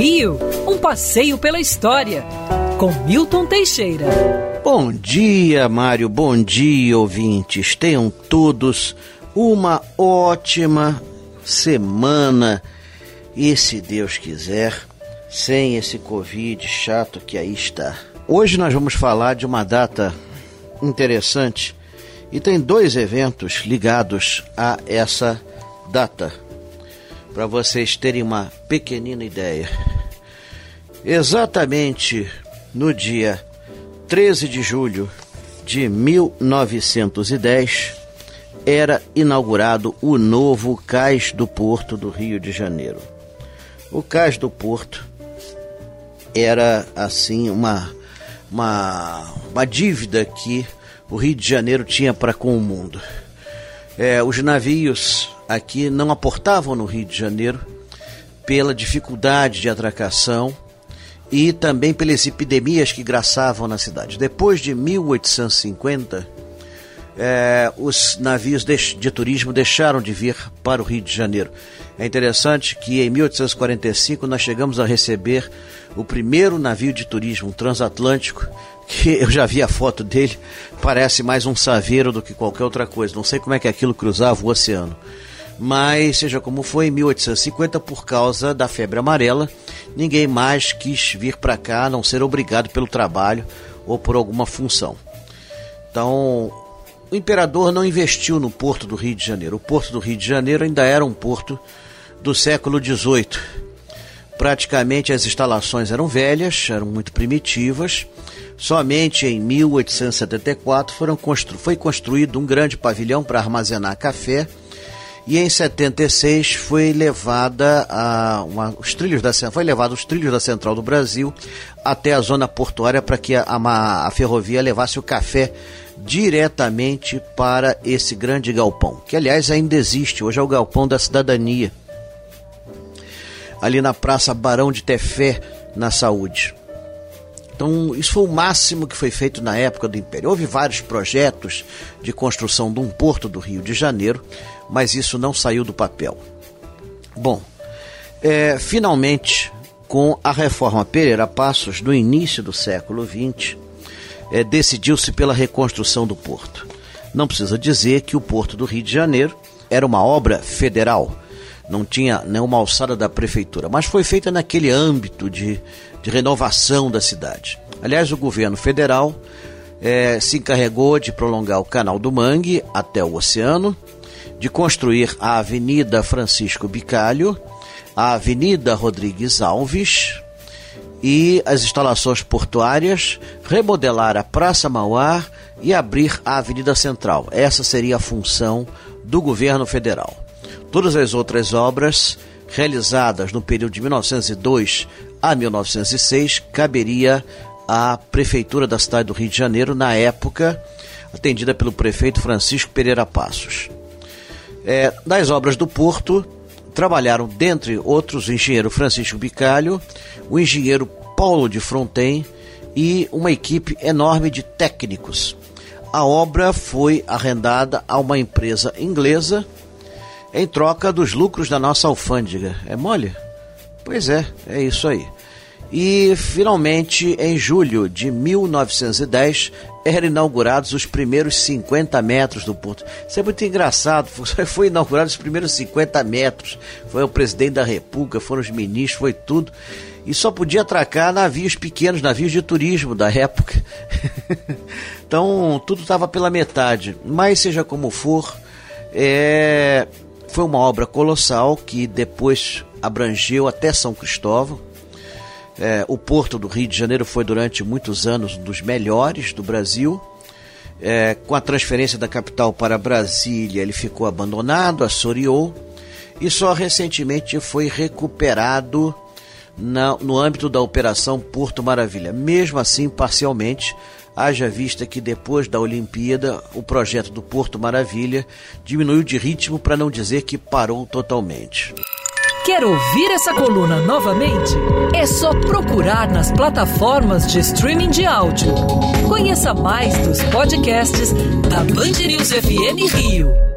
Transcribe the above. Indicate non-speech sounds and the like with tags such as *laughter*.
Rio, um passeio pela história, com Milton Teixeira. Bom dia, Mário, bom dia, ouvintes. Tenham todos uma ótima semana e, se Deus quiser, sem esse Covid chato que aí está. Hoje nós vamos falar de uma data interessante e tem dois eventos ligados a essa data para vocês terem uma pequenina ideia. Exatamente no dia 13 de julho de 1910 era inaugurado o novo Cais do Porto do Rio de Janeiro. O Cais do Porto era assim uma uma, uma dívida que o Rio de Janeiro tinha para com o mundo. É, os navios aqui não aportavam no Rio de Janeiro pela dificuldade de atracação e também pelas epidemias que graçavam na cidade. Depois de 1850, é, os navios de, de, turismo deixaram de vir para o Rio de Janeiro. É interessante que em 1845 nós chegamos a receber o primeiro navio de turismo transatlântico, *laughs* que eu já vi a foto dele, parece mais um saveiro do que qualquer outra coisa. Não sei como é que aquilo cruzava o oceano mas seja como foi, em 1850, por causa da febre amarela, ninguém mais quis vir para cá a não ser obrigado pelo trabalho ou por alguma função. Então, o imperador não investiu no porto do Rio de Janeiro. O porto do Rio de Janeiro ainda era um porto do século XVIII. Praticamente as instalações eram velhas, eram muito primitivas. Somente em 1874 foram constru foi construído um grande pavilhão para armazenar café e em 76 foi levada a uma, os trilhos da foi levado os trilhos da Central do Brasil até a zona portuária para que a, a, a ferrovia levasse o café diretamente para esse grande galpão, que aliás ainda existe, hoje é o galpão da cidadania. Ali na Praça Barão de Tefé, na Saúde. Então, isso foi o máximo que foi feito na época do Império. Houve vários projetos de construção de um porto do Rio de Janeiro, mas isso não saiu do papel. Bom, é, finalmente, com a reforma Pereira Passos, no início do século XX, é, decidiu-se pela reconstrução do porto. Não precisa dizer que o porto do Rio de Janeiro era uma obra federal, não tinha nenhuma alçada da prefeitura, mas foi feita naquele âmbito de, de renovação da cidade. Aliás, o governo federal é, se encarregou de prolongar o canal do Mangue até o oceano, de construir a Avenida Francisco Bicalho, a Avenida Rodrigues Alves e as instalações portuárias, remodelar a Praça Mauá e abrir a Avenida Central. Essa seria a função do governo federal. Todas as outras obras realizadas no período de 1902 a 1906 caberia à prefeitura da cidade do Rio de Janeiro na época atendida pelo prefeito Francisco Pereira Passos. É, das obras do Porto, trabalharam, dentre outros, o engenheiro Francisco Bicalho, o engenheiro Paulo de Fronten e uma equipe enorme de técnicos. A obra foi arrendada a uma empresa inglesa em troca dos lucros da nossa alfândega. É mole? Pois é, é isso aí. E finalmente, em julho de 1910, eram inaugurados os primeiros 50 metros do porto. Isso é muito engraçado, *laughs* foi inaugurado os primeiros 50 metros. Foi o presidente da República, foram os ministros, foi tudo. E só podia atracar navios pequenos, navios de turismo da época. *laughs* então, tudo estava pela metade. Mas, seja como for, é... foi uma obra colossal que depois abrangeu até São Cristóvão é, o porto do Rio de Janeiro foi durante muitos anos um dos melhores do Brasil. É, com a transferência da capital para Brasília, ele ficou abandonado, assoreou e só recentemente foi recuperado na, no âmbito da Operação Porto Maravilha. Mesmo assim, parcialmente, haja vista que depois da Olimpíada, o projeto do Porto Maravilha diminuiu de ritmo, para não dizer que parou totalmente. Quer ouvir essa coluna novamente? É só procurar nas plataformas de streaming de áudio. Conheça mais dos podcasts da Band News FM Rio.